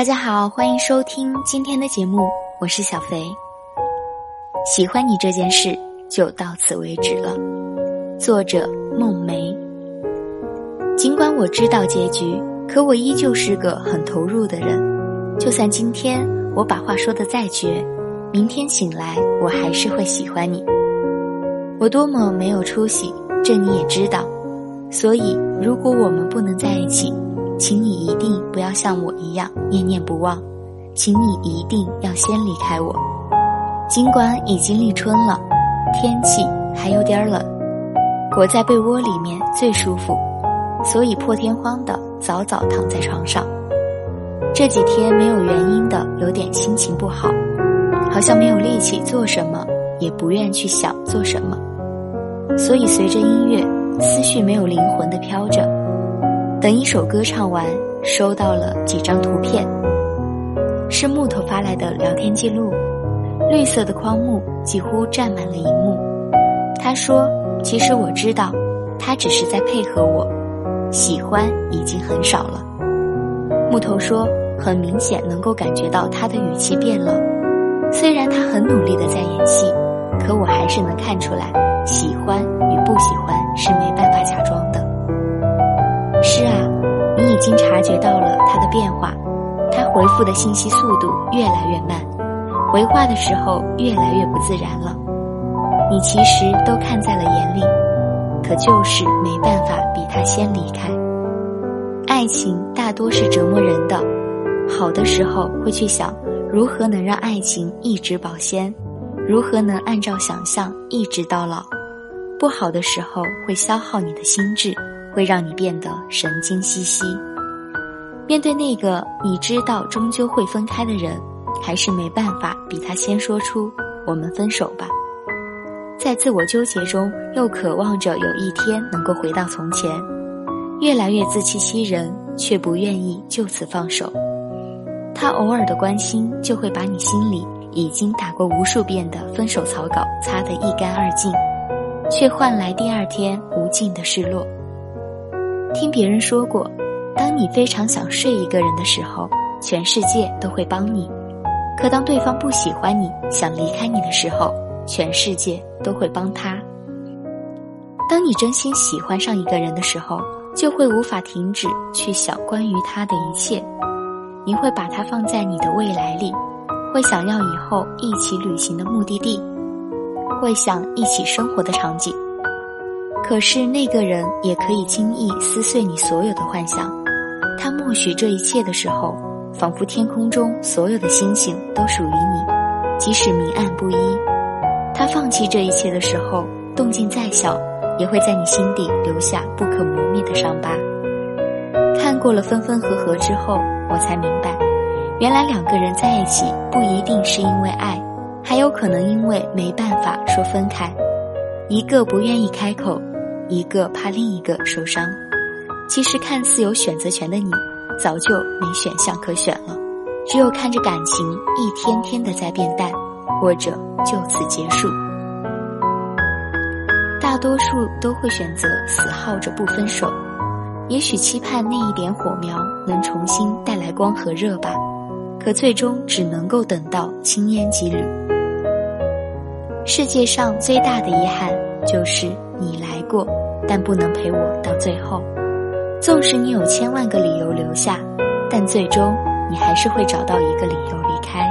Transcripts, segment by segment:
大家好，欢迎收听今天的节目，我是小肥。喜欢你这件事就到此为止了。作者梦梅。尽管我知道结局，可我依旧是个很投入的人。就算今天我把话说的再绝，明天醒来我还是会喜欢你。我多么没有出息，这你也知道。所以，如果我们不能在一起，请你一定不要像我一样念念不忘，请你一定要先离开我。尽管已经立春了，天气还有点冷，裹在被窝里面最舒服，所以破天荒的早早躺在床上。这几天没有原因的有点心情不好，好像没有力气做什么，也不愿去想做什么，所以随着音乐，思绪没有灵魂的飘着。等一首歌唱完，收到了几张图片，是木头发来的聊天记录，绿色的框幕几乎占满了荧幕。他说：“其实我知道，他只是在配合我，喜欢已经很少了。”木头说：“很明显能够感觉到他的语气变了，虽然他很努力的在演戏，可我还是能看出来，喜欢与不喜欢是没办经察觉到了他的变化，他回复的信息速度越来越慢，回话的时候越来越不自然了。你其实都看在了眼里，可就是没办法比他先离开。爱情大多是折磨人的，好的时候会去想如何能让爱情一直保鲜，如何能按照想象一直到老；不好的时候会消耗你的心智。会让你变得神经兮兮。面对那个你知道终究会分开的人，还是没办法比他先说出“我们分手吧”。在自我纠结中，又渴望着有一天能够回到从前，越来越自欺欺人，却不愿意就此放手。他偶尔的关心，就会把你心里已经打过无数遍的分手草稿擦得一干二净，却换来第二天无尽的失落。听别人说过，当你非常想睡一个人的时候，全世界都会帮你；可当对方不喜欢你想离开你的时候，全世界都会帮他。当你真心喜欢上一个人的时候，就会无法停止去想关于他的一切，你会把他放在你的未来里，会想要以后一起旅行的目的地，会想一起生活的场景。可是那个人也可以轻易撕碎你所有的幻想，他默许这一切的时候，仿佛天空中所有的星星都属于你，即使明暗不一。他放弃这一切的时候，动静再小，也会在你心底留下不可磨灭的伤疤。看过了分分合合之后，我才明白，原来两个人在一起不一定是因为爱，还有可能因为没办法说分开，一个不愿意开口。一个怕另一个受伤，其实看似有选择权的你，早就没选项可选了，只有看着感情一天天的在变淡，或者就此结束。大多数都会选择死耗着不分手，也许期盼那一点火苗能重新带来光和热吧，可最终只能够等到青烟几缕。世界上最大的遗憾就是你来过。但不能陪我到最后，纵使你有千万个理由留下，但最终你还是会找到一个理由离开。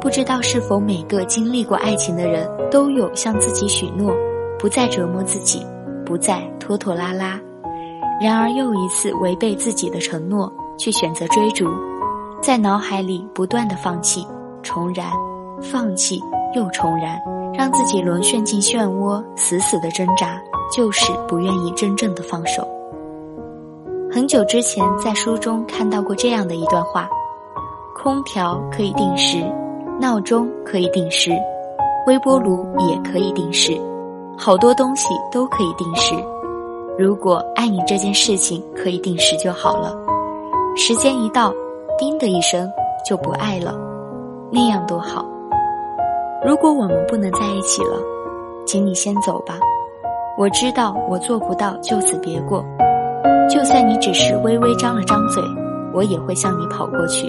不知道是否每个经历过爱情的人都有向自己许诺，不再折磨自己，不再拖拖拉拉，然而又一次违背自己的承诺去选择追逐，在脑海里不断的放弃、重燃、放弃又重燃，让自己沦陷进漩涡，死死的挣扎。就是不愿意真正的放手。很久之前在书中看到过这样的一段话：空调可以定时，闹钟可以定时，微波炉也可以定时，好多东西都可以定时。如果爱你这件事情可以定时就好了，时间一到，叮的一声就不爱了，那样多好。如果我们不能在一起了，请你先走吧。我知道我做不到就此别过，就算你只是微微张了张嘴，我也会向你跑过去。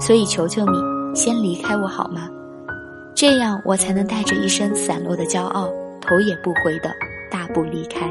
所以求求你，先离开我好吗？这样我才能带着一身散落的骄傲，头也不回的大步离开。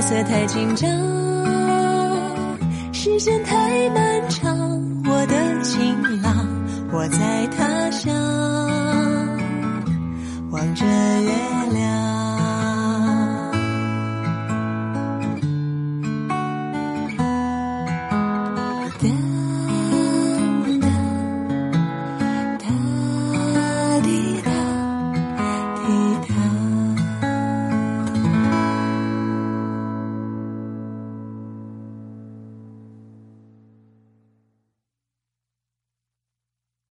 这夜色太紧张，时间太漫长。